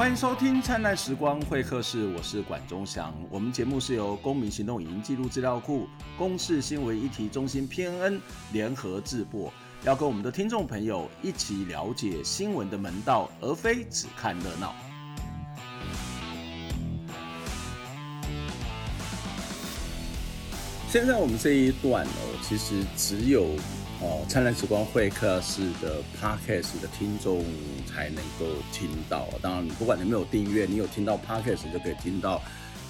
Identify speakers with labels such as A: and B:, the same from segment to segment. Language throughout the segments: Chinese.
A: 欢迎收听《灿烂时光会客室》，我是管中祥。我们节目是由公民行动影音记录资料库、公视新闻议题中心 PNN 联合制播，要跟我们的听众朋友一起了解新闻的门道，而非只看热闹。现在我们这一段哦，其实只有。哦，灿烂时光会客室的 Podcast 的听众才能够听到。当然，不管你有没有订阅，你有听到 Podcast 就可以听到。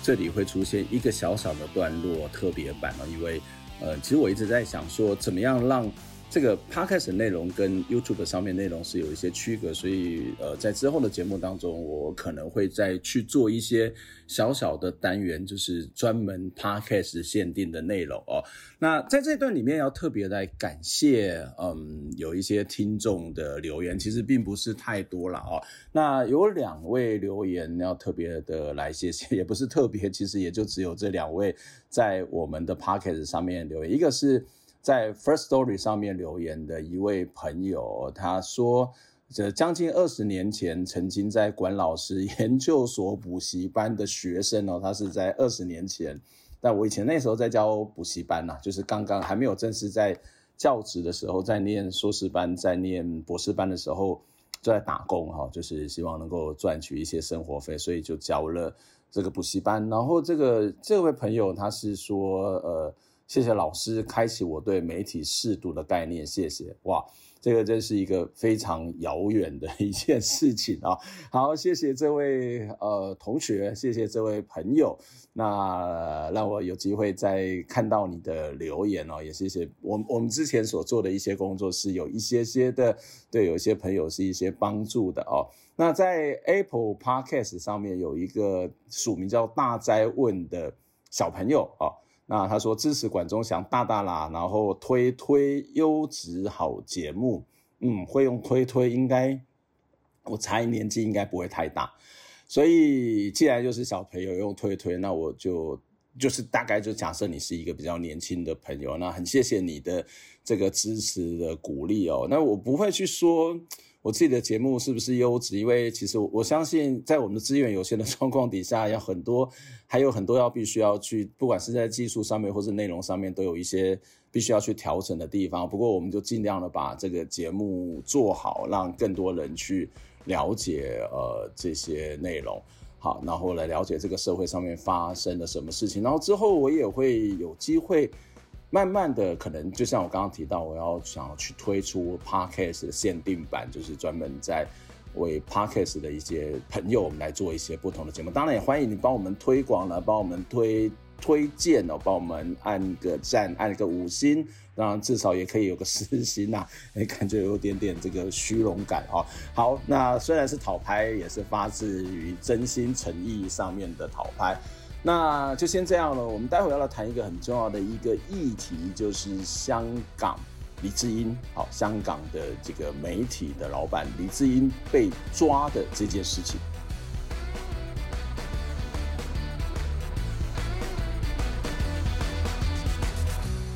A: 这里会出现一个小小的段落特别版哦，因为呃，其实我一直在想说，怎么样让。这个 podcast 内容跟 YouTube 上面内容是有一些区隔，所以呃，在之后的节目当中，我可能会再去做一些小小的单元，就是专门 podcast 限定的内容哦。那在这段里面要特别来感谢，嗯，有一些听众的留言，其实并不是太多了哦。那有两位留言要特别的来谢谢，也不是特别，其实也就只有这两位在我们的 podcast 上面留言，一个是。在 First Story 上面留言的一位朋友，他说：“这将近二十年前，曾经在管老师研究所补习班的学生哦，他是在二十年前，但我以前那时候在教补习班呐，就是刚刚还没有正式在教职的时候，在念硕士班、在念博士班的时候，就在打工哈，就是希望能够赚取一些生活费，所以就教了这个补习班。然后这个这位朋友他是说，呃。”谢谢老师开启我对媒体适度的概念，谢谢哇，这个真是一个非常遥远的一件事情啊！好，谢谢这位呃同学，谢谢这位朋友，那让我有机会再看到你的留言哦，也谢谢我我们之前所做的一些工作是有一些些的对，有一些朋友是一些帮助的哦。那在 Apple Podcast 上面有一个署名叫大哉问的小朋友啊。那他说支持管中祥大大啦，然后推推优质好节目，嗯，会用推推应该，我猜年纪应该不会太大，所以既然就是小朋友用推推，那我就就是大概就假设你是一个比较年轻的朋友，那很谢谢你的这个支持的鼓励哦，那我不会去说。我自己的节目是不是优质？因为其实我相信，在我们的资源有限的 状况底下，要很多，还有很多要必须要去，不管是在技术上面或是内容上面，都有一些必须要去调整的地方。不过，我们就尽量的把这个节目做好，让更多人去了解呃这些内容，好，然后来了解这个社会上面发生了什么事情。然后之后我也会有机会。慢慢的，可能就像我刚刚提到，我要想要去推出 Podcast 的限定版，就是专门在为 Podcast 的一些朋友，我们来做一些不同的节目。当然，也欢迎你帮我们推广了，帮我们推推荐哦，帮我们按个赞，按个五星，当然至少也可以有个四星呐，哎，感觉有点点这个虚荣感哦。好，那虽然是讨拍，也是发自于真心诚意上面的讨拍。那就先这样了。我们待会要来谈一个很重要的一个议题，就是香港李智英，好，香港的这个媒体的老板李智英被抓的这件事情。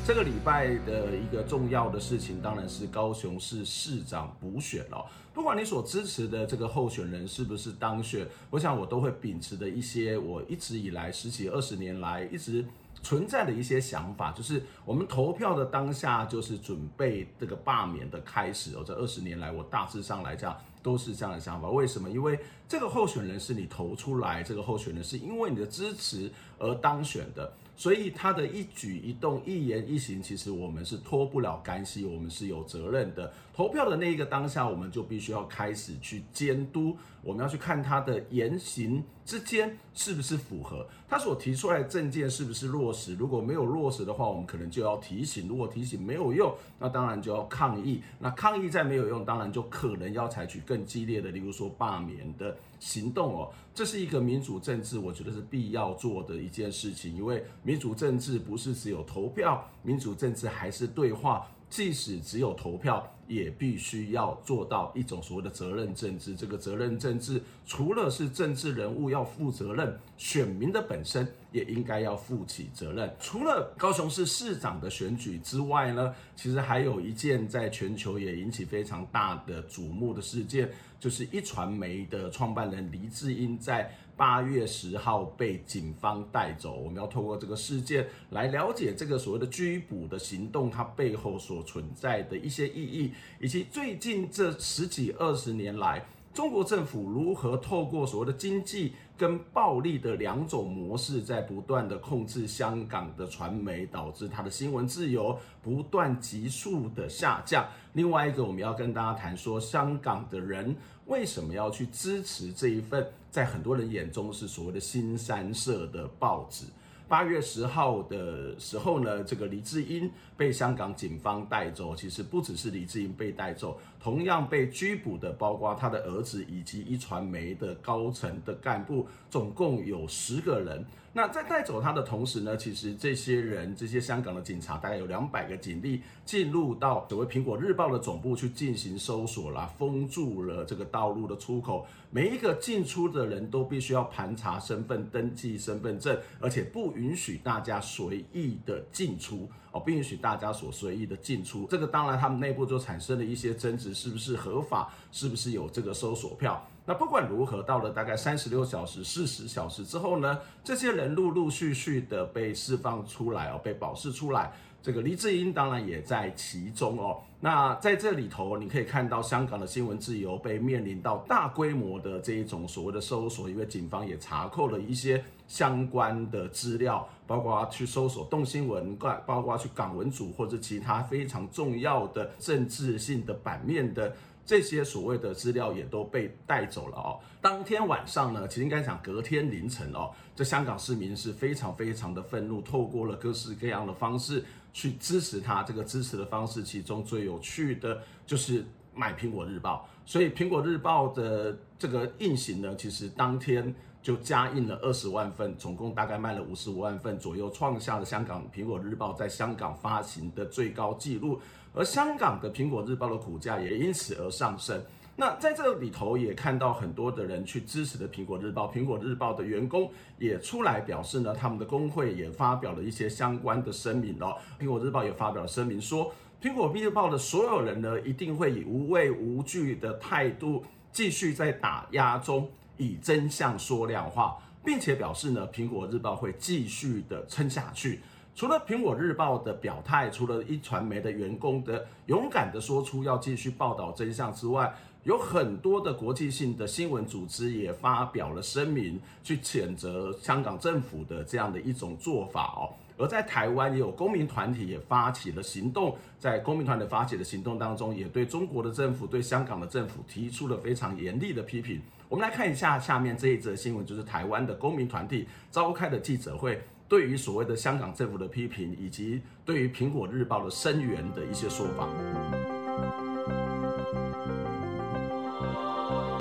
A: 这个礼拜的一个重要的事情，当然是高雄市市长补选了。不管你所支持的这个候选人是不是当选，我想我都会秉持的一些我一直以来十几二十年来一直存在的一些想法，就是我们投票的当下就是准备这个罢免的开始哦。这二十年来，我大致上来讲都是这样的想法。为什么？因为这个候选人是你投出来，这个候选人是因为你的支持而当选的。所以他的一举一动、一言一行，其实我们是脱不了干系，我们是有责任的。投票的那一个当下，我们就必须要开始去监督，我们要去看他的言行之间是不是符合他所提出来的政见是不是落实。如果没有落实的话，我们可能就要提醒；如果提醒没有用，那当然就要抗议。那抗议再没有用，当然就可能要采取更激烈的，例如说罢免的行动哦。这是一个民主政治，我觉得是必要做的一件事情，因为。民主政治不是只有投票，民主政治还是对话。即使只有投票，也必须要做到一种所谓的责任政治。这个责任政治，除了是政治人物要负责任，选民的本身也应该要负起责任。除了高雄市市长的选举之外呢，其实还有一件在全球也引起非常大的瞩目的事件，就是一传媒的创办人黎智英在八月十号被警方带走。我们要透过这个事件来了解这个所谓的拘捕的行动，它背后所存在的一些意义，以及最近这十几二十年来，中国政府如何透过所谓的经济跟暴力的两种模式，在不断的控制香港的传媒，导致它的新闻自由不断急速的下降。另外一个，我们要跟大家谈说，香港的人为什么要去支持这一份在很多人眼中是所谓的新三社的报纸？八月十号的时候呢，这个黎智英被香港警方带走。其实不只是黎智英被带走，同样被拘捕的包括他的儿子以及一传媒的高层的干部，总共有十个人。那在带走他的同时呢，其实这些人，这些香港的警察，大概有两百个警力进入到所谓苹果日报的总部去进行搜索啦，封住了这个道路的出口，每一个进出的人都必须要盘查身份、登记身份证，而且不允许大家随意的进出哦，不允许大家所随意的进出。这个当然他们内部就产生了一些争执，是不是合法？是不是有这个搜索票？那不管如何，到了大概三十六小时、四十小时之后呢，这些人陆陆续续的被释放出来哦，被保释出来。这个黎智英当然也在其中哦。那在这里头，你可以看到香港的新闻自由被面临到大规模的这一种所谓的搜索，因为警方也查扣了一些相关的资料，包括去搜索动新闻，包括去港文组或者其他非常重要的政治性的版面的。这些所谓的资料也都被带走了哦。当天晚上呢，其实应该讲隔天凌晨哦，这香港市民是非常非常的愤怒，透过了各式各样的方式去支持他。这个支持的方式，其中最有趣的就是买苹果日报。所以苹果日报的这个印行呢，其实当天就加印了二十万份，总共大概卖了五十五万份左右，创下了香港苹果日报在香港发行的最高纪录。而香港的苹果日报的股价也因此而上升。那在这里头也看到很多的人去支持的苹果日报，苹果日报的员工也出来表示呢，他们的工会也发表了一些相关的声明哦。苹果日报也发表了声明说，苹果日报的所有人呢，一定会以无畏无惧的态度继续在打压中以真相说亮话，并且表示呢，苹果日报会继续的撑下去。除了苹果日报的表态，除了一传媒的员工的勇敢的说出要继续报道真相之外，有很多的国际性的新闻组织也发表了声明，去谴责香港政府的这样的一种做法哦。而在台湾也有公民团体也发起了行动，在公民团体发起的行动当中，也对中国的政府、对香港的政府提出了非常严厉的批评。我们来看一下下面这一则新闻，就是台湾的公民团体召开的记者会。对于所谓的香港政府的批评，以及对于苹果日报的声援的一些说法。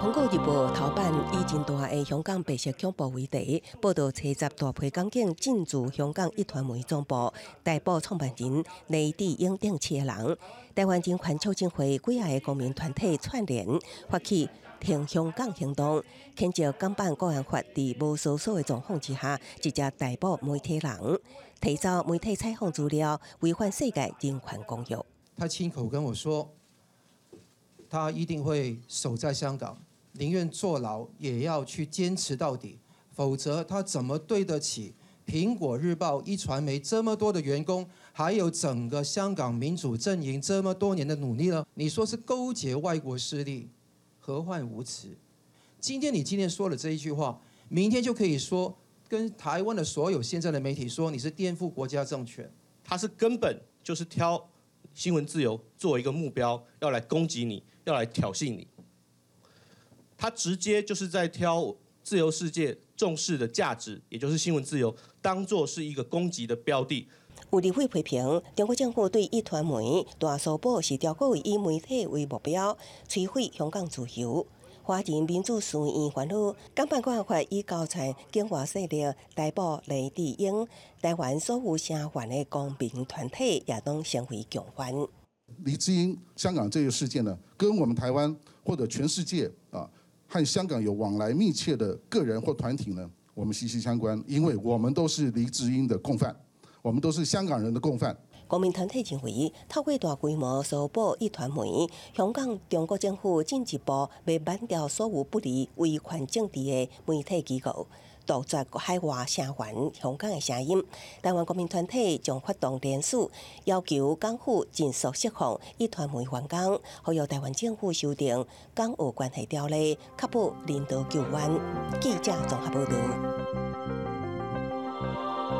B: 苹果日报头版以真大的香港白色恐怖为题，报道七十大批港警进驻香港一传媒总部，逮捕创办人黎智英等七个人。台湾人权促进会几个公民团体串联发起。挺香港行动，牵着港版国安法在无搜索的状况之下，直接逮捕媒体人，提早媒体采访资料，违反世界人权公约。
C: 他亲口跟我说，他一定会守在香港，宁愿坐牢也要去坚持到底，否则他怎么对得起苹果日报、一传媒这么多的员工，还有整个香港民主阵营这么多年的努力呢？你说是勾结外国势力？何患无辞？今天你今天说了这一句话，明天就可以说跟台湾的所有现在的媒体说你是颠覆国家政权。
D: 他是根本就是挑新闻自由作为一个目标，要来攻击你，要来挑衅你。他直接就是在挑自由世界重视的价值，也就是新闻自由，当做是一个攻击的标的。
B: 有立委批评，中国政府对一传媒大搜捕是调过以媒体为目标，摧毁香港自由。华人民主书院欢呼，港版国安法以高层境外势力逮捕黎智英，台湾所有声援的公民团体也都声为共欢。
E: 黎智英香港这个事件呢，跟我们台湾或者全世界啊，和香港有往来密切的个人或团体呢，我们息息相关，因为我们都是李智英的共犯，我们都是香港人的共犯。
B: 公民团体认为，透过大规模搜捕壹传媒，香港中国政府进一步要扳掉所有不利维权政治的媒体机构。杜绝海外声援香港的声音，台湾国民团体将发动联署，要求港府尽速释放壹传媒员工，还有台湾政府修订港澳关系条例，确保人道救援。记者综合报道。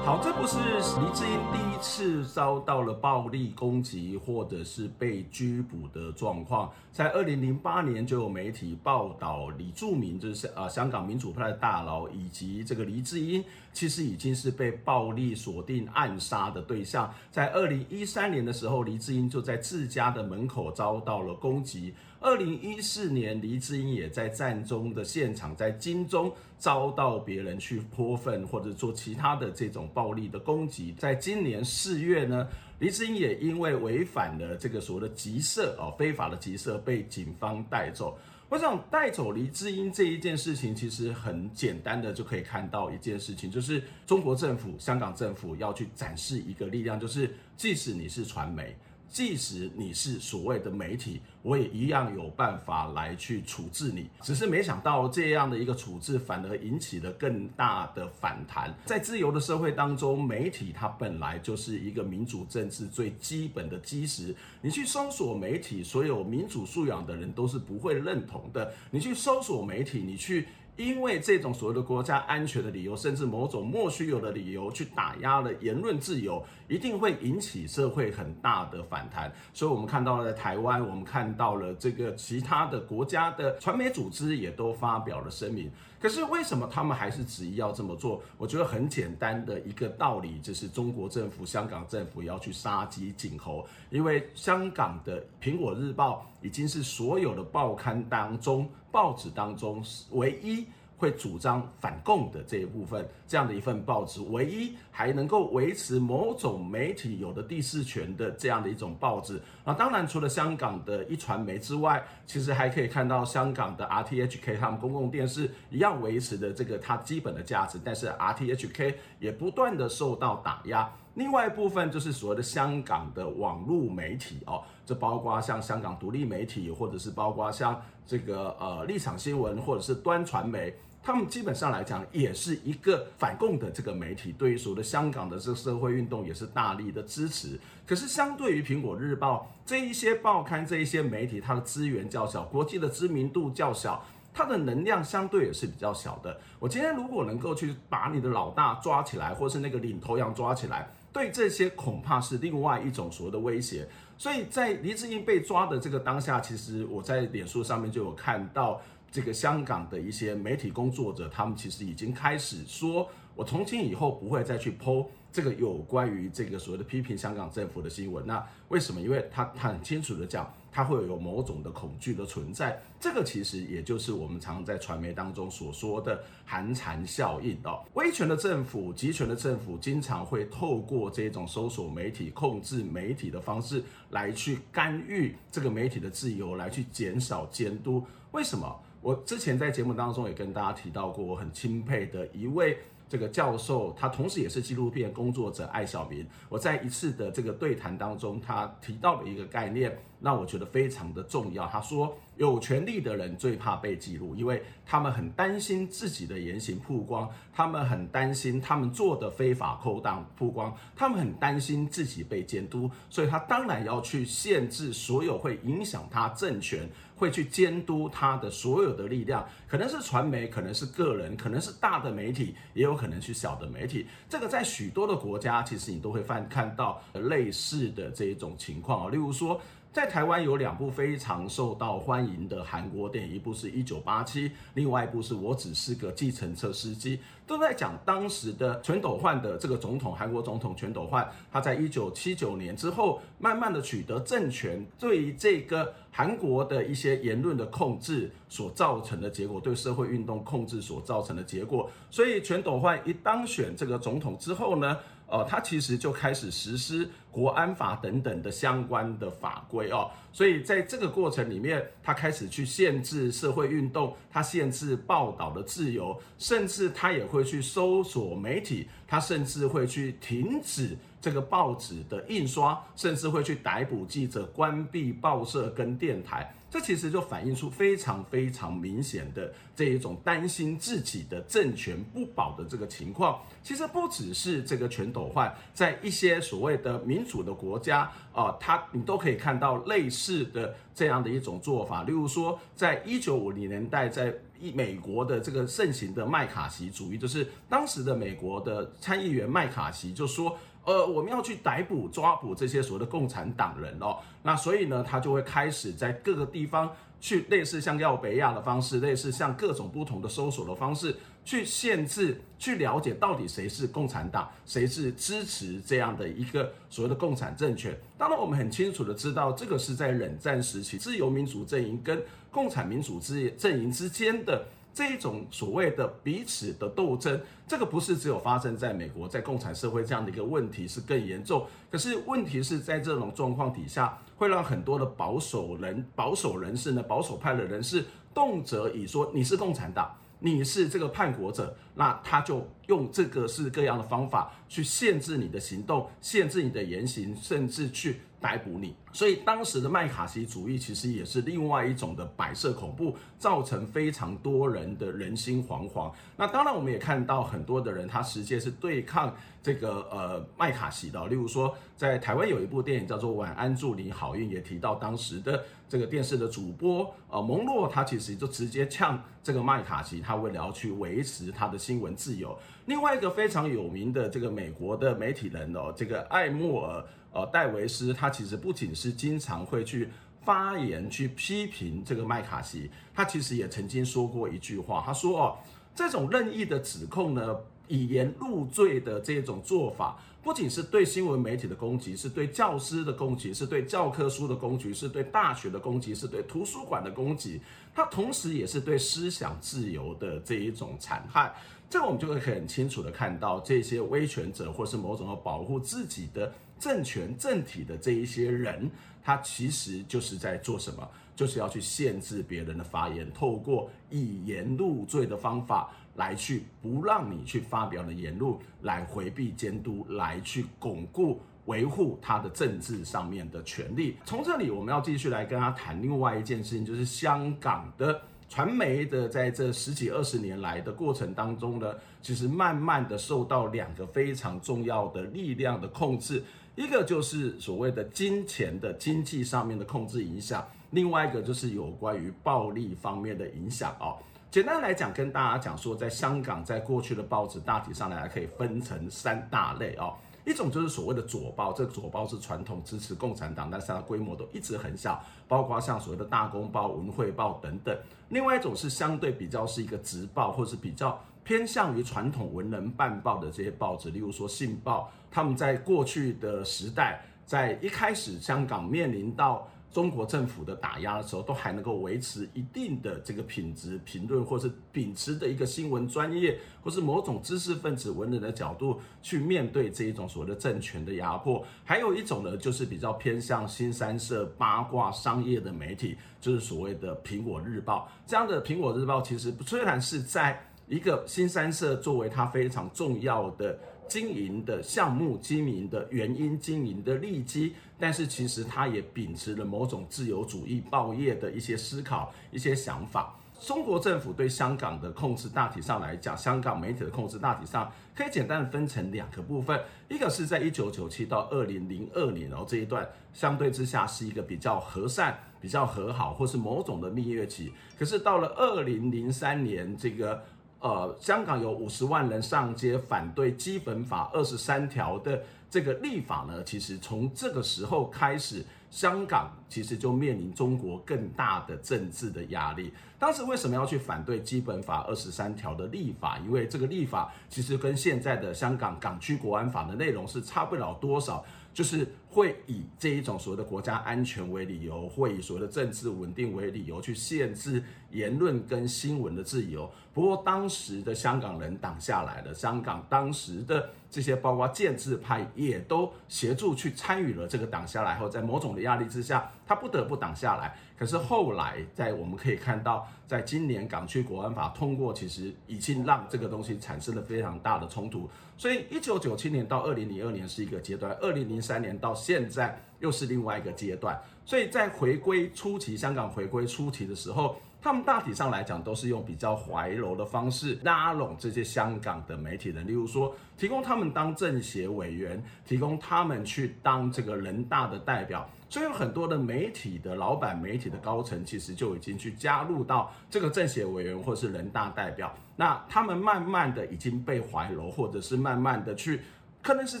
A: 好，这不是黎智英第一次遭到了暴力攻击或者是被拘捕的状况。在二零零八年就有媒体报道，李柱铭就是啊香港民主派的大佬，以及这个黎智英，其实已经是被暴力锁定暗杀的对象。在二零一三年的时候，黎智英就在自家的门口遭到了攻击。二零一四年，黎智英也在战中的现场，在金钟遭到别人去泼粪或者做其他的这种暴力的攻击。在今年四月呢，黎智英也因为违反了这个所谓的集社哦，非法的集社，被警方带走。我想带走黎智英这一件事情，其实很简单的就可以看到一件事情，就是中国政府、香港政府要去展示一个力量，就是即使你是传媒。即使你是所谓的媒体，我也一样有办法来去处置你。只是没想到这样的一个处置，反而引起了更大的反弹。在自由的社会当中，媒体它本来就是一个民主政治最基本的基石。你去搜索媒体，所有民主素养的人都是不会认同的。你去搜索媒体，你去。因为这种所谓的国家安全的理由，甚至某种莫须有的理由去打压了言论自由，一定会引起社会很大的反弹。所以，我们看到了台湾，我们看到了这个其他的国家的传媒组织也都发表了声明。可是，为什么他们还是执意要这么做？我觉得很简单的一个道理，就是中国政府、香港政府要去杀鸡儆猴，因为香港的《苹果日报》已经是所有的报刊当中。报纸当中唯一会主张反共的这一部分，这样的一份报纸，唯一还能够维持某种媒体有的第四权的这样的一种报纸。那当然，除了香港的一传媒之外，其实还可以看到香港的 RTHK 他们公共电视一样维持的这个它基本的价值，但是 RTHK 也不断的受到打压。另外一部分就是所谓的香港的网络媒体哦，这包括像香港独立媒体，或者是包括像这个呃立场新闻，或者是端传媒，他们基本上来讲也是一个反共的这个媒体，对于所谓的香港的这个社会运动也是大力的支持。可是相对于苹果日报这一些报刊这一些媒体，它的资源较小，国际的知名度较小，它的能量相对也是比较小的。我今天如果能够去把你的老大抓起来，或是那个领头羊抓起来。对这些恐怕是另外一种所谓的威胁，所以在黎智英被抓的这个当下，其实我在脸书上面就有看到这个香港的一些媒体工作者，他们其实已经开始说，我从今以后不会再去剖这个有关于这个所谓的批评香港政府的新闻。那为什么？因为他他很清楚的讲。它会有某种的恐惧的存在，这个其实也就是我们常在传媒当中所说的寒蝉效应哦。威权的政府、集权的政府，经常会透过这种搜索媒体、控制媒体的方式来去干预这个媒体的自由，来去减少监督。为什么？我之前在节目当中也跟大家提到过，我很钦佩的一位。这个教授，他同时也是纪录片工作者艾小明。我在一次的这个对谈当中，他提到了一个概念，那我觉得非常的重要。他说，有权力的人最怕被记录，因为他们很担心自己的言行曝光，他们很担心他们做的非法勾当曝光，他们很担心自己被监督，所以他当然要去限制所有会影响他政权。会去监督他的所有的力量，可能是传媒，可能是个人，可能是大的媒体，也有可能是小的媒体。这个在许多的国家，其实你都会看看到类似的这一种情况啊。例如说，在台湾有两部非常受到欢迎的韩国电影，一部是一九八七，另外一部是我只是个计程车司机。都在讲当时的全斗焕的这个总统，韩国总统全斗焕，他在一九七九年之后，慢慢的取得政权，对于这个韩国的一些言论的控制所造成的结果，对社会运动控制所造成的结果，所以全斗焕一当选这个总统之后呢，哦，他其实就开始实施国安法等等的相关的法规哦，所以在这个过程里面，他开始去限制社会运动，他限制报道的自由，甚至他也会去搜索媒体，他甚至会去停止这个报纸的印刷，甚至会去逮捕记者，关闭报社跟电台。这其实就反映出非常非常明显的这一种担心自己的政权不保的这个情况。其实不只是这个全斗焕，在一些所谓的民主的国家啊、呃，它你都可以看到类似的这样的一种做法。例如说，在一九五零年代，在一美国的这个盛行的麦卡锡主义，就是当时的美国的参议员麦卡锡就说。呃，我们要去逮捕、抓捕这些所谓的共产党人哦，那所以呢，他就会开始在各个地方去类似像耀北亚的方式，类似像各种不同的搜索的方式，去限制、去了解到底谁是共产党，谁是支持这样的一个所谓的共产政权。当然，我们很清楚的知道，这个是在冷战时期，自由民主阵营跟共产民主之阵营之间的。这一种所谓的彼此的斗争，这个不是只有发生在美国，在共产社会这样的一个问题是更严重。可是问题是在这种状况底下，会让很多的保守人、保守人士呢，保守派的人士，动辄以说你是共产党，你是这个叛国者，那他就用这个式各样的方法去限制你的行动，限制你的言行，甚至去。逮捕你，所以当时的麦卡锡主义其实也是另外一种的摆设恐怖，造成非常多人的人心惶惶。那当然，我们也看到很多的人，他实际是对抗这个呃麦卡锡的。例如说，在台湾有一部电影叫做《晚安，祝你好运》，也提到当时的这个电视的主播呃蒙洛，他其实就直接呛这个麦卡锡，他为了要去维持他的新闻自由。另外一个非常有名的这个美国的媒体人哦，这个艾默尔。呃，戴维斯他其实不仅是经常会去发言去批评这个麦卡锡，他其实也曾经说过一句话，他说哦，这种任意的指控呢，以言入罪的这种做法，不仅是对新闻媒体的攻击，是对教师的攻击，是对教科书的攻击，是对大学的攻击，是对图书馆的攻击，它同时也是对思想自由的这一种残害。这个我们就会很清楚的看到，这些威权者或是某种要保护自己的。政权政体的这一些人，他其实就是在做什么？就是要去限制别人的发言，透过以言入罪的方法来去不让你去发表的言论，来回避监督，来去巩固维护他的政治上面的权利。从这里，我们要继续来跟他谈另外一件事情，就是香港的传媒的在这十几二十年来的过程当中呢，其实慢慢的受到两个非常重要的力量的控制。一个就是所谓的金钱的经济上面的控制影响，另外一个就是有关于暴力方面的影响哦。简单来讲，跟大家讲说，在香港，在过去的报纸大体上来可以分成三大类哦。一种就是所谓的左报，这左报是传统支持共产党，但是它的规模都一直很小，包括像所谓的大公报、文汇报等等。另外一种是相对比较是一个直报，或是比较。偏向于传统文人办报的这些报纸，例如说《信报》，他们在过去的时代，在一开始香港面临到中国政府的打压的时候，都还能够维持一定的这个品质评论，或是秉持的一个新闻专业，或是某种知识分子文人的角度去面对这一种所谓的政权的压迫。还有一种呢，就是比较偏向新三社八卦商业的媒体，就是所谓的《苹果日报》这样的《苹果日报》，其实虽然是在一个新三社作为它非常重要的经营的项目、经营的原因、经营的利基，但是其实它也秉持了某种自由主义报业的一些思考、一些想法。中国政府对香港的控制，大体上来讲，香港媒体的控制，大体上可以简单分成两个部分，一个是在一九九七到二零零二年，然后这一段相对之下是一个比较和善、比较和好，或是某种的蜜月期。可是到了二零零三年，这个。呃，香港有五十万人上街反对基本法二十三条的这个立法呢，其实从这个时候开始，香港其实就面临中国更大的政治的压力。当时为什么要去反对基本法二十三条的立法？因为这个立法其实跟现在的香港港区国安法的内容是差不了多少，就是会以这一种所谓的国家安全为理由，会以所谓的政治稳定为理由去限制言论跟新闻的自由。不过当时的香港人挡下来了，香港当时的这些包括建制派也都协助去参与了这个挡下来后，在某种的压力之下，他不得不挡下来。可是后来在我们可以看到，在今年港区国安法通过，其实已经让这个东西产生了非常大的冲突。所以，一九九七年到二零零二年是一个阶段，二零零三年到现在又是另外一个阶段。所以在回归初期，香港回归初期的时候，他们大体上来讲都是用比较怀柔的方式拉拢这些香港的媒体人，例如说提供他们当政协委员，提供他们去当这个人大的代表。所以有很多的媒体的老板、媒体的高层，其实就已经去加入到这个政协委员或是人大代表。那他们慢慢的已经被怀柔，或者是慢慢的去，可能是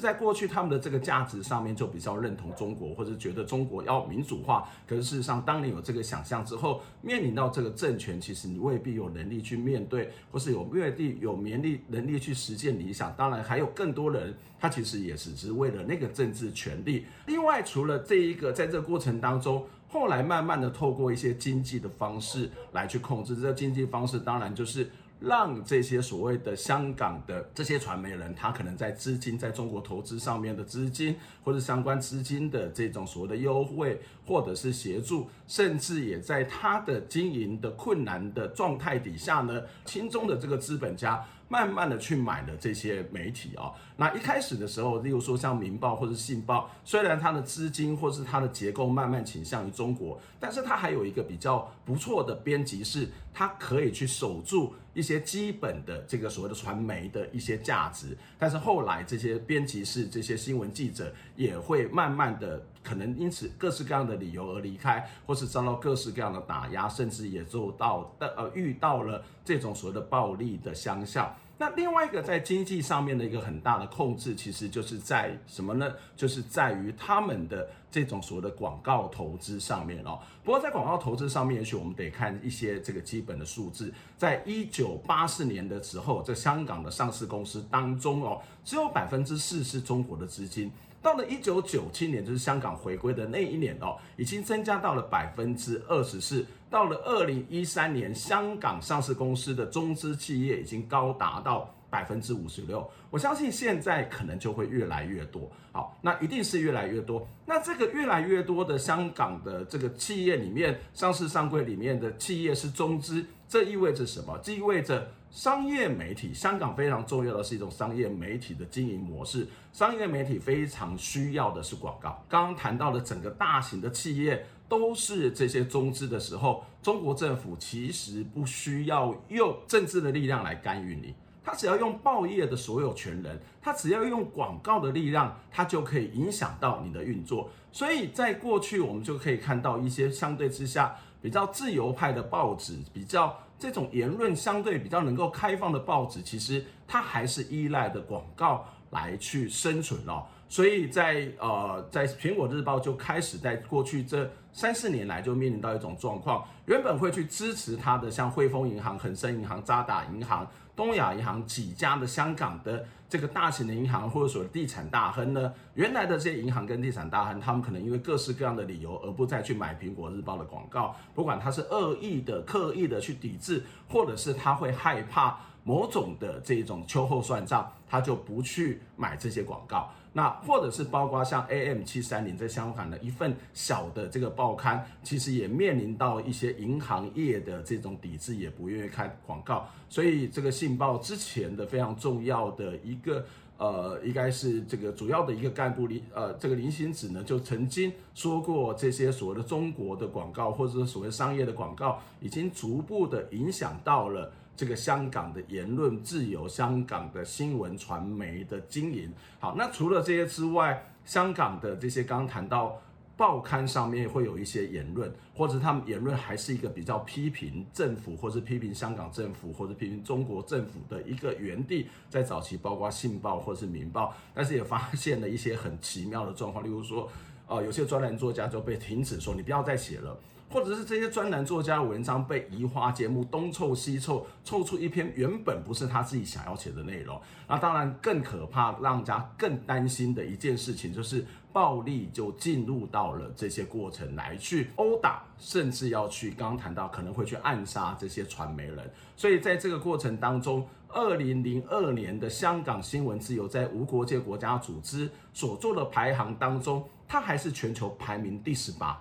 A: 在过去他们的这个价值上面就比较认同中国，或者觉得中国要民主化。可是事实上，当你有这个想象之后，面临到这个政权，其实你未必有能力去面对，或是有未必有能力能力去实现理想。当然，还有更多人，他其实也只是为了那个政治权利。另外，除了这一个，在这个过程当中，后来慢慢的透过一些经济的方式来去控制。这个经济方式，当然就是。让这些所谓的香港的这些传媒人，他可能在资金在中国投资上面的资金，或者相关资金的这种所谓的优惠，或者是协助，甚至也在他的经营的困难的状态底下呢，心中的这个资本家。慢慢的去买了这些媒体啊、哦，那一开始的时候，例如说像《明报》或者《信报》，虽然它的资金或是它的结构慢慢倾向于中国，但是它还有一个比较不错的编辑是，它可以去守住一些基本的这个所谓的传媒的一些价值。但是后来这些编辑室、这些新闻记者也会慢慢的可能因此各式各样的理由而离开，或是遭到各式各样的打压，甚至也受到呃遇到了这种所谓的暴力的相向。那另外一个在经济上面的一个很大的控制，其实就是在什么呢？就是在于他们的这种所谓的广告投资上面哦。不过在广告投资上面，也许我们得看一些这个基本的数字。在一九八四年的时候，在香港的上市公司当中哦，只有百分之四是中国的资金。到了一九九七年，就是香港回归的那一年哦，已经增加到了百分之二十四。到了二零一三年，香港上市公司的中资企业已经高达到百分之五十六。我相信现在可能就会越来越多。好，那一定是越来越多。那这个越来越多的香港的这个企业里面，上市上柜里面的企业是中资，这意味着什么？这意味着。商业媒体，香港非常重要的是一种商业媒体的经营模式。商业媒体非常需要的是广告。刚刚谈到的整个大型的企业都是这些中资的时候，中国政府其实不需要用政治的力量来干预你，他只要用报业的所有权人，他只要用广告的力量，他就可以影响到你的运作。所以在过去，我们就可以看到一些相对之下比较自由派的报纸，比较。这种言论相对比较能够开放的报纸，其实它还是依赖的广告来去生存哦。所以在呃，在苹果日报就开始在过去这三四年来就面临到一种状况，原本会去支持它的像汇丰银行、恒生银行、渣打银行。东亚银行几家的香港的这个大型的银行，或者说地产大亨呢，原来的这些银行跟地产大亨，他们可能因为各式各样的理由而不再去买苹果日报的广告，不管他是恶意的、刻意的去抵制，或者是他会害怕某种的这种秋后算账，他就不去买这些广告。那或者是包括像 AM 七三零在香港的一份小的这个报刊，其实也面临到一些银行业的这种抵制，也不愿意开广告。所以这个信报之前的非常重要的一个呃，应该是这个主要的一个干部林呃，这个林行子呢，就曾经说过，这些所谓的中国的广告或者是所谓商业的广告，已经逐步的影响到了。这个香港的言论自由，香港的新闻传媒的经营，好，那除了这些之外，香港的这些刚谈到报刊上面会有一些言论，或者他们言论还是一个比较批评政府，或是批评香港政府，或者批评中国政府的一个园地，在早期包括信报或是明报，但是也发现了一些很奇妙的状况，例如说，呃，有些专栏作家就被停止说你不要再写了。或者是这些专栏作家的文章被移花接木，东凑西凑，凑出一篇原本不是他自己想要写的内容。那当然更可怕，让人家更担心的一件事情就是暴力就进入到了这些过程来去殴打，甚至要去刚刚谈到可能会去暗杀这些传媒人。所以在这个过程当中，二零零二年的香港新闻自由在无国界国家组织所做的排行当中，它还是全球排名第十八。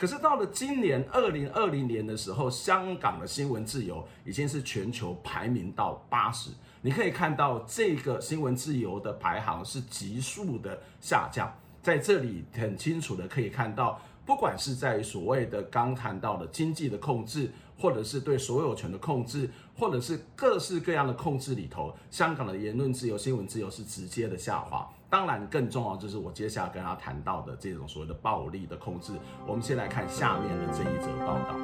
A: 可是到了今年二零二零年的时候，香港的新闻自由已经是全球排名到八十。你可以看到这个新闻自由的排行是急速的下降，在这里很清楚的可以看到，不管是在所谓的刚谈到的经济的控制，或者是对所有权的控制，或者是各式各样的控制里头，香港的言论自由、新闻自由是直接的下滑。当然，更重要就是我接下来跟他谈到的这种所谓的暴力的控制。我们先来看下面的这一则报道。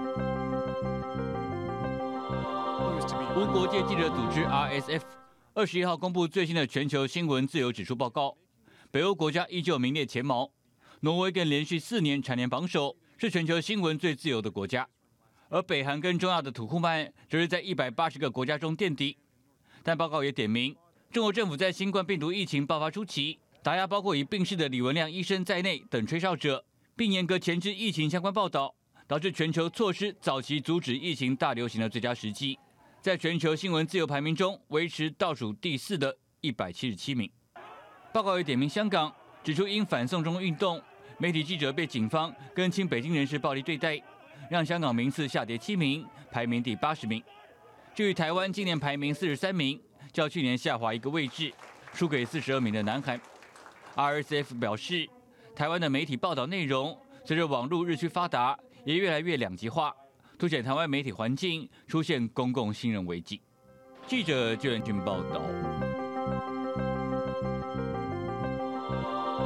F: 无国界记者组织 RSF 二十一号公布最新的全球新闻自由指数报告，北欧国家依旧名列前茅，挪威更连续四年蝉联榜首，是全球新闻最自由的国家。而北韩跟中亚的土库曼则是在一百八十个国家中垫底。但报告也点名。中国政府在新冠病毒疫情爆发初期，打压包括已病逝的李文亮医生在内等吹哨者，并严格前置疫情相关报道，导致全球错失早期阻止疫情大流行的最佳时机，在全球新闻自由排名中维持倒数第四的一百七十七名。报告也点名香港，指出因反送中运动，媒体记者被警方跟亲北京人士暴力对待，让香港名次下跌七名，排名第八十名。至于台湾，今年排名四十三名。较去年下滑一个位置，输给四十二名的南韩。RSF 表示，台湾的媒体报道内容随着网络日趋发达，也越来越两极化，凸显台湾媒体环境出现公共信任危机。记者邱元军报道。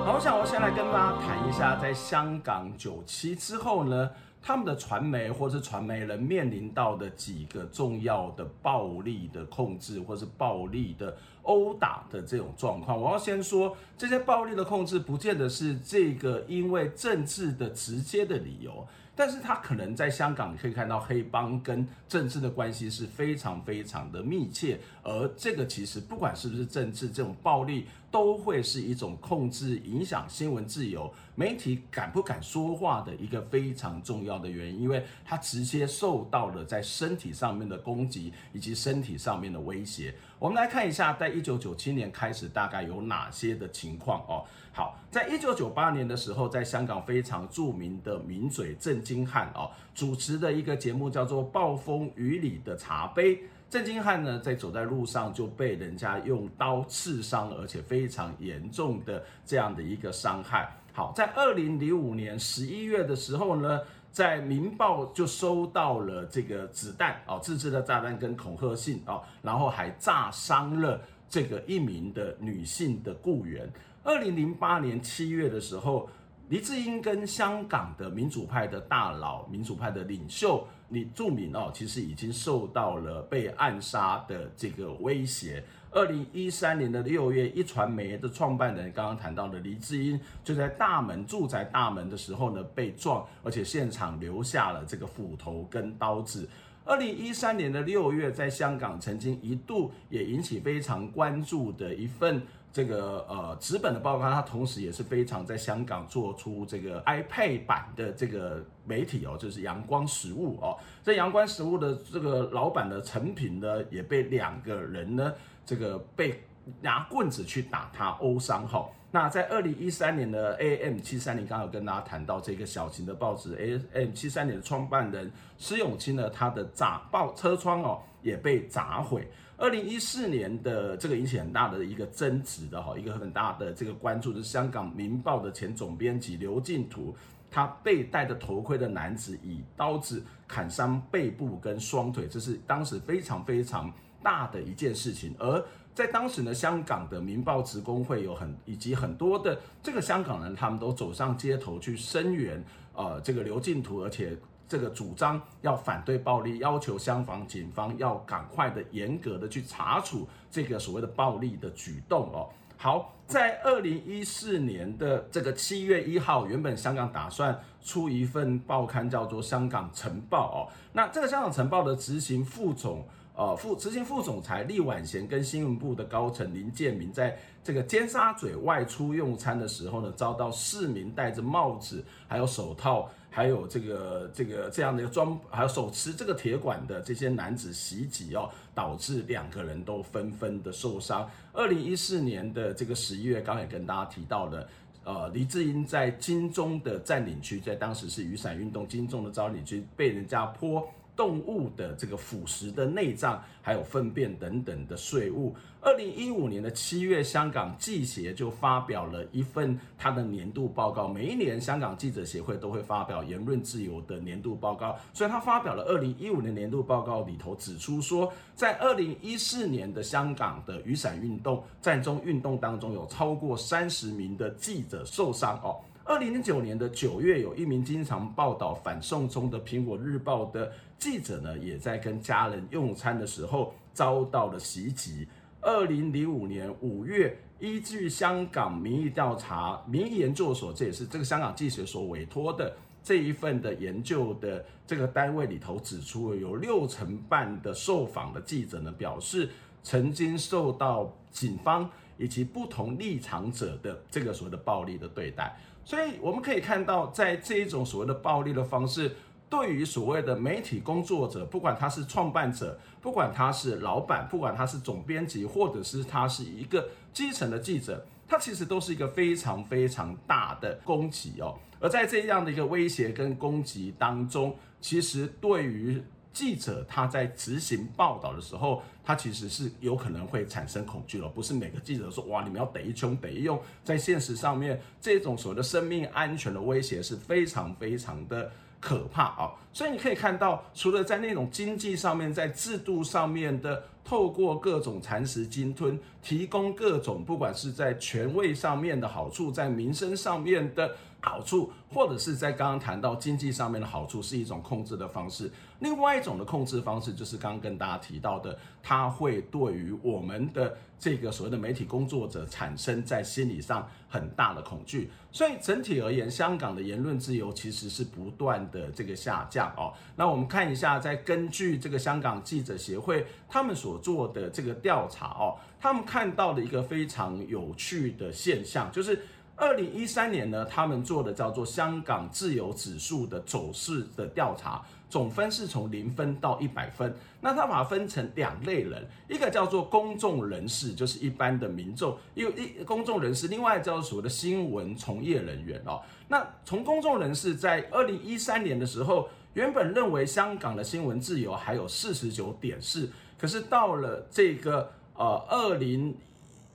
A: 好，我想我先来跟大家谈一下，在香港九七之后呢，他们的传媒或是传媒人面临到的几个重要的暴力的控制，或是暴力的殴打的这种状况。我要先说，这些暴力的控制不见得是这个因为政治的直接的理由。但是他可能在香港，可以看到黑帮跟政治的关系是非常非常的密切，而这个其实不管是不是政治，这种暴力都会是一种控制、影响新闻自由、媒体敢不敢说话的一个非常重要的原因，因为它直接受到了在身体上面的攻击以及身体上面的威胁。我们来看一下，在一九九七年开始大概有哪些的情况哦。好，在一九九八年的时候，在香港非常著名的名嘴郑经翰哦主持的一个节目叫做《暴风雨里的茶杯》。郑经翰呢，在走在路上就被人家用刀刺伤，而且非常严重的这样的一个伤害。好，在二零零五年十一月的时候呢，在《明报》就收到了这个子弹哦，自制的炸弹跟恐吓信哦，然后还炸伤了这个一名的女性的雇员。二零零八年七月的时候，黎智英跟香港的民主派的大佬、民主派的领袖李柱铭哦，其实已经受到了被暗杀的这个威胁。二零一三年的六月，一传媒的创办人刚刚谈到的黎智英，就在大门住宅大门的时候呢被撞，而且现场留下了这个斧头跟刀子。二零一三年的六月，在香港曾经一度也引起非常关注的一份。这个呃纸本的报告，它同时也是非常在香港做出这个 iPad 版的这个媒体哦，就是阳光实物哦。这阳光实物的这个老板的成品呢，也被两个人呢，这个被拿棍子去打他殴伤哈。那在二零一三年的 AM 七三零，刚好跟大家谈到这个小型的报纸 AM 七三零的创办人施永青呢，他的砸爆车窗哦也被砸毁。二零一四年的这个引起很大的一个争执的哈，一个很大的这个关注，就是香港《明报》的前总编辑刘进图，他被戴着头盔的男子以刀子砍伤背部跟双腿，这是当时非常非常大的一件事情。而在当时呢，香港的《明报》职工会有很以及很多的这个香港人，他们都走上街头去声援，呃，这个刘进图，而且。这个主张要反对暴力，要求香港警方要赶快的、严格的去查处这个所谓的暴力的举动哦。好，在二零一四年的这个七月一号，原本香港打算出一份报刊，叫做《香港晨报》哦。那这个《香港晨报》的执行副总。呃，副执行副总裁厉婉娴跟新闻部的高层林建明，在这个尖沙咀外出用餐的时候呢，遭到四名戴着帽子、还有手套、还有这个这个这样的一个装，还有手持这个铁管的这些男子袭击哦，导致两个人都纷纷的受伤。二零一四年的这个十一月，刚也跟大家提到的，呃，黎智英在金钟的占领区，在当时是雨伞运动金钟的占领区，被人家泼。动物的这个腐蚀的内脏，还有粪便等等的碎物。二零一五年的七月，香港记协就发表了一份它的年度报告。每一年，香港记者协会都会发表言论自由的年度报告。所以，他发表了二零一五年年度报告里头指出说，在二零一四年的香港的雨伞运动、占中运动当中，有超过三十名的记者受伤哦。二零零九年的九月，有一名经常报道反送中的《苹果日报》的记者呢，也在跟家人用餐的时候遭到了袭击。二零零五年五月，依据香港民意调查民意研究所，这也是这个香港记者所委托的这一份的研究的这个单位里头指出，有六成半的受访的记者呢，表示曾经受到警方以及不同立场者的这个所谓的暴力的对待。所以我们可以看到，在这一种所谓的暴力的方式，对于所谓的媒体工作者，不管他是创办者，不管他是老板，不管他是总编辑，或者是他是一个基层的记者，他其实都是一个非常非常大的攻击哦。而在这样的一个威胁跟攻击当中，其实对于记者他在执行报道的时候，他其实是有可能会产生恐惧了。不是每个记者说哇，你们要得一穷得一用，在现实上面，这种所谓的生命安全的威胁是非常非常的可怕啊。所以你可以看到，除了在那种经济上面，在制度上面的透过各种蚕食鲸吞，提供各种不管是在权位上面的好处，在民生上面的。好处，或者是在刚刚谈到经济上面的好处，是一种控制的方式。另外一种的控制方式，就是刚刚跟大家提到的，它会对于我们的这个所谓的媒体工作者产生在心理上很大的恐惧。所以整体而言，香港的言论自由其实是不断的这个下降哦。那我们看一下，在根据这个香港记者协会他们所做的这个调查哦，他们看到的一个非常有趣的现象，就是。二零一三年呢，他们做的叫做香港自由指数的走势的调查，总分是从零分到一百分。那他把它分成两类人，一个叫做公众人士，就是一般的民众；一一公众人士，另外叫做所谓的新闻从业人员哦。那从公众人士在二零一三年的时候，原本认为香港的新闻自由还有四十九点四，可是到了这个呃二零。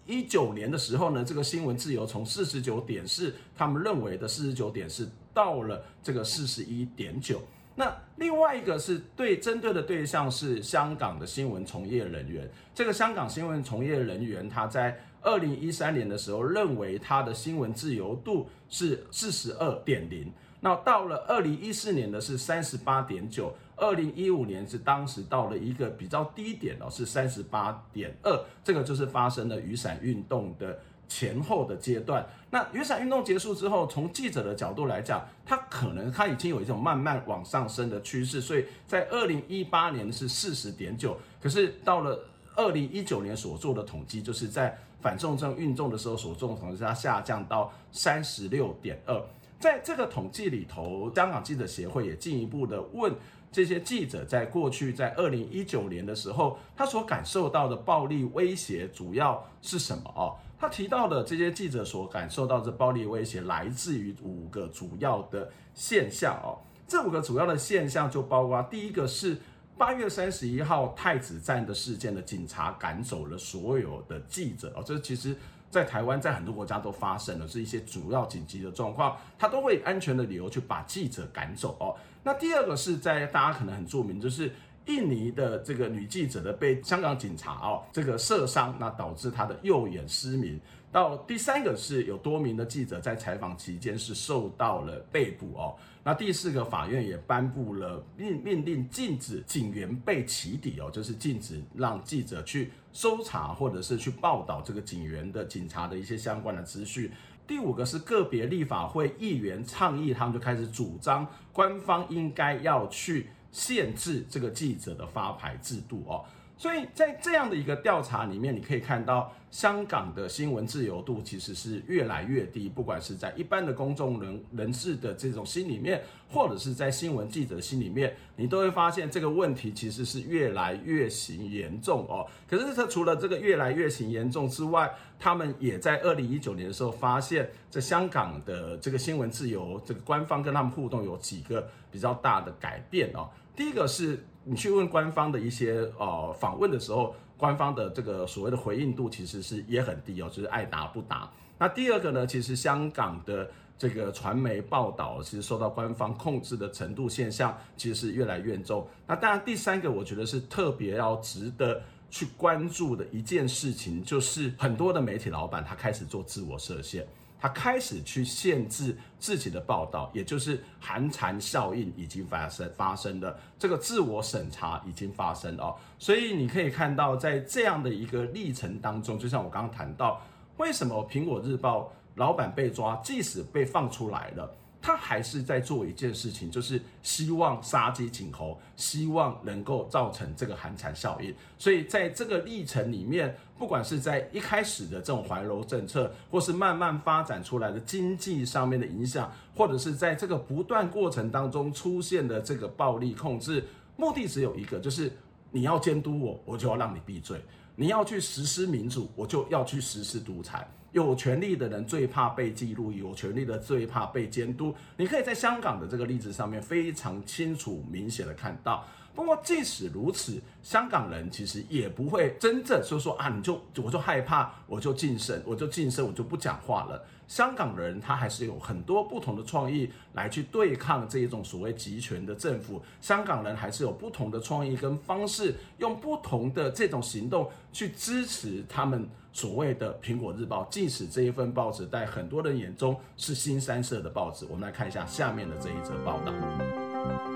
A: 一九年的时候呢，这个新闻自由从四十九点四，他们认为的四十九点四，到了这个四十一点九。那另外一个是对针对的对象是香港的新闻从业人员。这个香港新闻从业人员他在二零一三年的时候认为他的新闻自由度是四十二点零，那到了二零一四年的是三十八点九。二零一五年是当时到了一个比较低点哦，是三十八点二，这个就是发生了雨伞运动的前后的阶段。那雨伞运动结束之后，从记者的角度来讲，它可能它已经有一种慢慢往上升的趋势，所以在二零一八年是四十点九，可是到了二零一九年所做的统计，就是在反送中运动的时候所做的统计，它下降到三十六点二。在这个统计里头，香港记者协会也进一步的问。这些记者在过去，在二零一九年的时候，他所感受到的暴力威胁主要是什么哦？他提到的这些记者所感受到的暴力威胁，来自于五个主要的现象哦。这五个主要的现象就包括第一个是八月三十一号太子站的事件的警察赶走了所有的记者哦。这其实。在台湾，在很多国家都发生了，是一些主要紧急的状况，他都会安全的理由去把记者赶走哦。那第二个是在大家可能很著名，就是印尼的这个女记者的被香港警察哦这个射伤，那导致她的右眼失明。到第三个是有多名的记者在采访期间是受到了被捕哦。那第四个法院也颁布了命命令，禁止警员被起底哦，就是禁止让记者去搜查或者是去报道这个警员的警察的一些相关的资讯。第五个是个别立法会议员倡议，他们就开始主张官方应该要去限制这个记者的发牌制度哦。所以在这样的一个调查里面，你可以看到香港的新闻自由度其实是越来越低，不管是在一般的公众人人士的这种心里面，或者是在新闻记者心里面，你都会发现这个问题其实是越来越行严重哦。可是它除了这个越来越行严重之外，他们也在二零一九年的时候发现，在香港的这个新闻自由，这个官方跟他们互动有几个比较大的改变哦。第一个是。你去问官方的一些呃访问的时候，官方的这个所谓的回应度其实是也很低哦，就是爱答不答。那第二个呢，其实香港的这个传媒报道其实受到官方控制的程度现象其实是越来越重。那当然第三个，我觉得是特别要值得去关注的一件事情，就是很多的媒体老板他开始做自我设限。他开始去限制自己的报道，也就是寒蝉效应已经发生发生了，这个自我审查已经发生哦。所以你可以看到，在这样的一个历程当中，就像我刚刚谈到，为什么苹果日报老板被抓，即使被放出来了。他还是在做一件事情，就是希望杀鸡儆猴，希望能够造成这个寒蝉效应。所以在这个历程里面，不管是在一开始的这种怀柔政策，或是慢慢发展出来的经济上面的影响，或者是在这个不断过程当中出现的这个暴力控制，目的只有一个，就是你要监督我，我就要让你闭嘴；你要去实施民主，我就要去实施独裁。有权力的人最怕被记录，有权力的最怕被监督。你可以在香港的这个例子上面非常清楚、明显的看到。不过，即使如此，香港人其实也不会真正说说啊，你就我就害怕，我就噤声，我就噤声，我就不讲话了。香港人他还是有很多不同的创意来去对抗这一种所谓集权的政府。香港人还是有不同的创意跟方式，用不同的这种行动去支持他们所谓的《苹果日报》，即使这一份报纸在很多人眼中是新三色的报纸。我们来看一下下面的这一则报道。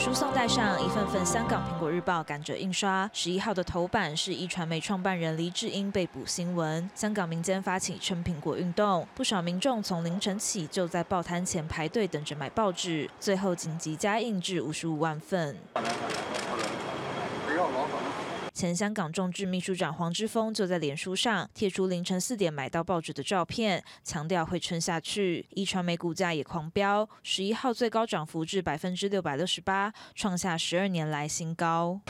G: 输送带上，一份份香港《苹果日报》赶着印刷。十一号的头版是一传媒创办人黎智英被捕新闻。香港民间发起称苹果运动，不少民众从凌晨起就在报摊前排队等着买报纸，最后紧急加印至五十五万份。前香港众志秘书长黄之锋就在脸书上贴出凌晨四点买到报纸的照片，强调会撑下去。一传媒股价也狂飙，十一号最高涨幅至百分之六百六十八，创下十二年来新高。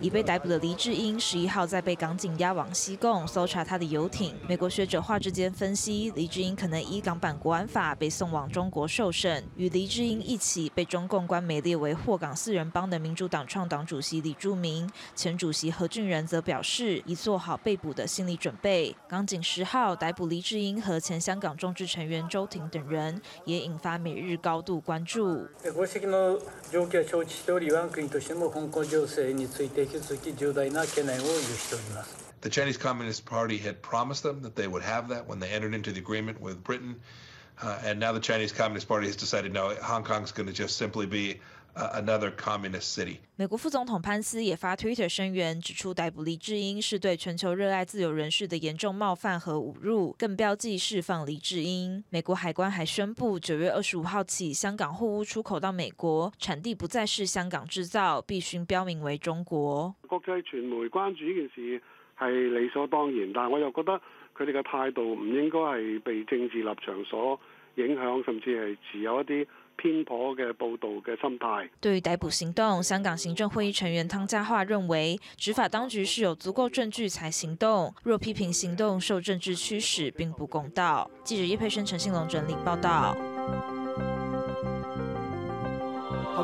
G: 已被逮捕的黎智英，十一号在被港警押往西贡搜查他的游艇。美国学者华之坚分析，黎智英可能依港版国安法被送往中国受审。与黎智英一起被中共官媒列为祸港四人帮的民主党创党主席李柱铭，前主席何俊仁则表示，已做好被捕的心理准备。港警十号逮捕黎智英和前香港众志成员周庭等人，也引发美日高度关注。
H: The Chinese Communist Party had promised them that they would have that when they entered into the agreement with Britain, uh, and now the Chinese Communist Party has decided no, Hong Kong is going to just simply be another communist city.
G: 美国副总统潘斯也发 Twitter 声援，指出逮捕黎智英是对全球热爱自由人士的严重冒犯和侮辱，更标记释放黎智英。美国海关还宣布，九月二十五号起，香港货物出口到美国，产地不再是香港制造，必须标明为中国。
I: 国际传媒关注呢件事系理所当然，但系我又觉得佢哋嘅态度唔应该系被政治立场所影响，甚至系持有一啲。偏颇嘅报道嘅心态。
G: 对于逮捕行动，香港行政会议成员汤家驊认为，执法当局是有足够证据才行动，若批评行动受政治驱使，并不公道。记者叶佩轩、陈信龙整理报道。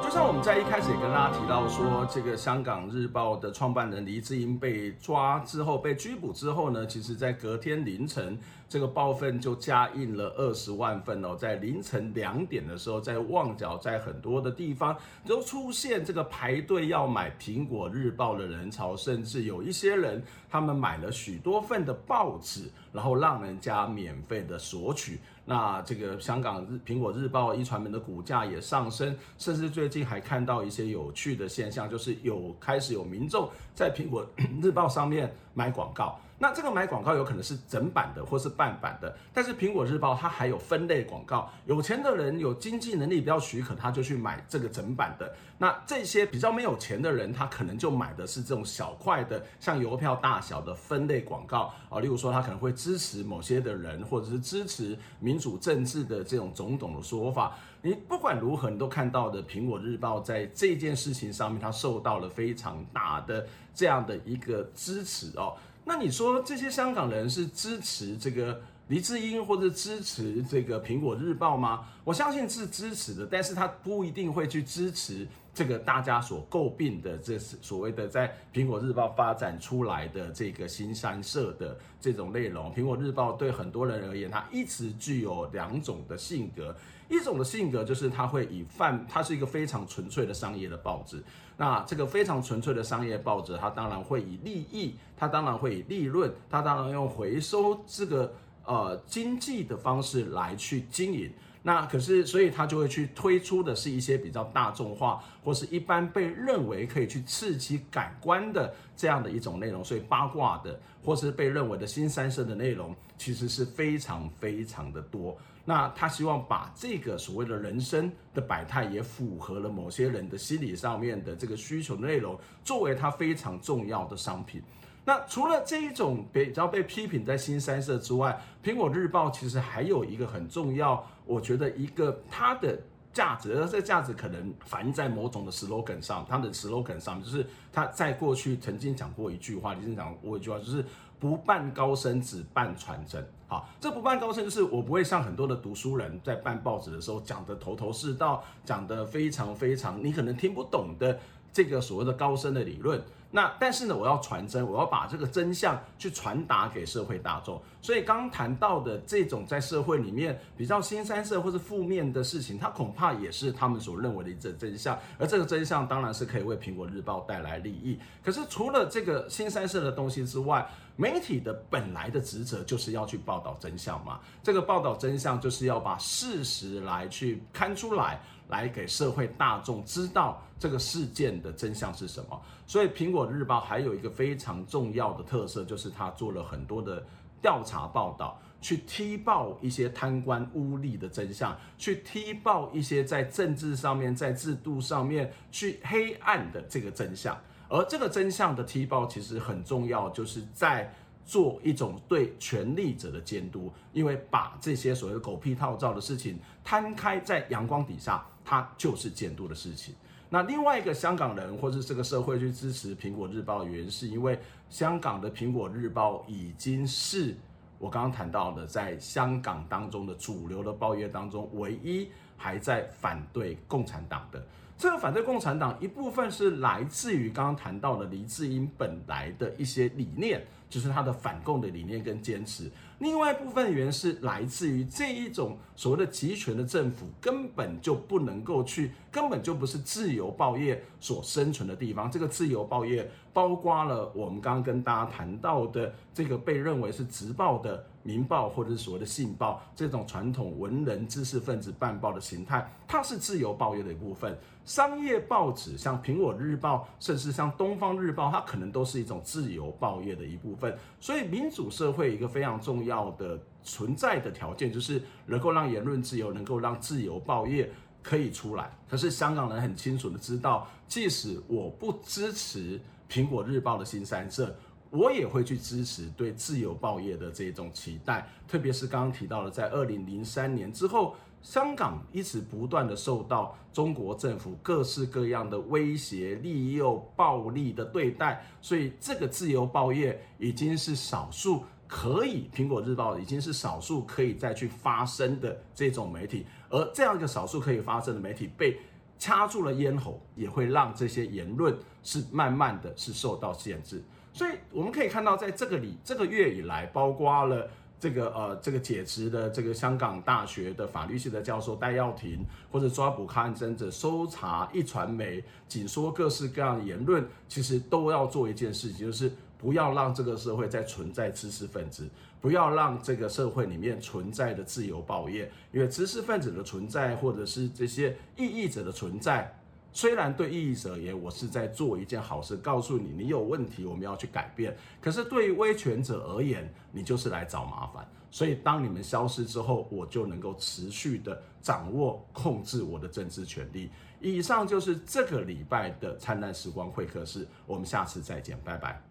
A: 就像我们在一开始也跟大家提到说，这个香港日报的创办人黎智英被抓之后，被拘捕之后呢，其实在隔天凌晨，这个报份就加印了二十万份哦，在凌晨两点的时候，在旺角，在很多的地方都出现这个排队要买苹果日报的人潮，甚至有一些人他们买了许多份的报纸，然后让人家免费的索取。那这个香港日苹果日报一传媒的股价也上升，甚至最近还看到一些有趣的现象，就是有开始有民众在苹果 日报上面买广告。那这个买广告有可能是整版的或是半版的，但是苹果日报它还有分类广告，有钱的人有经济能力比较许可，他就去买这个整版的。那这些比较没有钱的人，他可能就买的是这种小块的，像邮票大小的分类广告啊，例如说他可能会支持某些的人，或者是支持民主政治的这种种种的说法。你不管如何，你都看到的苹果日报在这件事情上面，它受到了非常大的这样的一个支持哦。那你说这些香港人是支持这个黎智英或者支持这个苹果日报吗？我相信是支持的，但是他不一定会去支持这个大家所诟病的，这是所谓的在苹果日报发展出来的这个新三社的这种内容。苹果日报对很多人而言，它一直具有两种的性格。一种的性格就是他会以贩，它是一个非常纯粹的商业的报纸。那这个非常纯粹的商业报纸，它当然会以利益，它当然会以利润，它当然用回收这个呃经济的方式来去经营。那可是，所以他就会去推出的是一些比较大众化，或是一般被认为可以去刺激感官的这样的一种内容。所以八卦的，或是被认为的新三色的内容，其实是非常非常的多。那他希望把这个所谓的人生的百态，也符合了某些人的心理上面的这个需求的内容，作为他非常重要的商品。那除了这一种比较被批评在新三社之外，苹果日报其实还有一个很重要，我觉得一个它的价值，而这价值可能反映在某种的 slogan 上，它的 slogan 上就是它在过去曾经讲过一句话，曾经讲过一句话，就是。不办高升，只办传真。好，这不办高升就是我不会像很多的读书人在办报纸的时候讲得头头是道，讲得非常非常你可能听不懂的这个所谓的高深的理论。那但是呢，我要传真，我要把这个真相去传达给社会大众。所以刚谈到的这种在社会里面比较新三色或是负面的事情，它恐怕也是他们所认为的一个真相。而这个真相当然是可以为苹果日报带来利益。可是除了这个新三色的东西之外，媒体的本来的职责就是要去报道真相嘛。这个报道真相就是要把事实来去看出来。来给社会大众知道这个事件的真相是什么。所以，《苹果日报》还有一个非常重要的特色，就是他做了很多的调查报道，去踢爆一些贪官污吏的真相，去踢爆一些在政治上面、在制度上面去黑暗的这个真相。而这个真相的踢爆其实很重要，就是在。做一种对权力者的监督，因为把这些所谓的狗屁套照的事情摊开在阳光底下，它就是监督的事情。那另外一个香港人或是这个社会去支持苹果日报的原因，是因为香港的苹果日报已经是我刚刚谈到的，在香港当中的主流的报业当中，唯一还在反对共产党的。这个反对共产党一部分是来自于刚刚谈到的黎智英本来的一些理念。就是他的反共的理念跟坚持，另外一部分原因是来自于这一种所谓的集权的政府根本就不能够去，根本就不是自由报业所生存的地方。这个自由报业包括了我们刚刚跟大家谈到的这个被认为是直报的《民报》或者是所谓的《信报》这种传统文人知识分子办报的形态，它是自由报业的一部分。商业报纸像《苹果日报》，甚至像《东方日报》，它可能都是一种自由报业的一部分。所以，民主社会一个非常重要的存在的条件，就是能够让言论自由，能够让自由报业可以出来。可是，香港人很清楚的知道，即使我不支持《苹果日报》的新三色，我也会去支持对自由报业的这种期待。特别是刚刚提到了，在二零零三年之后。香港一直不断的受到中国政府各式各样的威胁、利诱、暴力的对待，所以这个自由报业已经是少数可以，苹果日报已经是少数可以再去发声的这种媒体，而这样一个少数可以发声的媒体被掐住了咽喉，也会让这些言论是慢慢的是受到限制。所以我们可以看到，在这个里这个月以来，包括了。这个呃，这个解职的这个香港大学的法律系的教授戴耀廷，或者抓捕抗争者、搜查一传媒、紧缩各式各样的言论，其实都要做一件事情，就是不要让这个社会再存在知识分子，不要让这个社会里面存在的自由报业，因为知识分子的存在，或者是这些异议者的存在。虽然对异议者而言，我是在做一件好事，告诉你你有问题，我们要去改变。可是对于威权者而言，你就是来找麻烦。所以当你们消失之后，我就能够持续的掌握、控制我的政治权力。以上就是这个礼拜的灿烂时光会客室，我们下次再见，拜拜。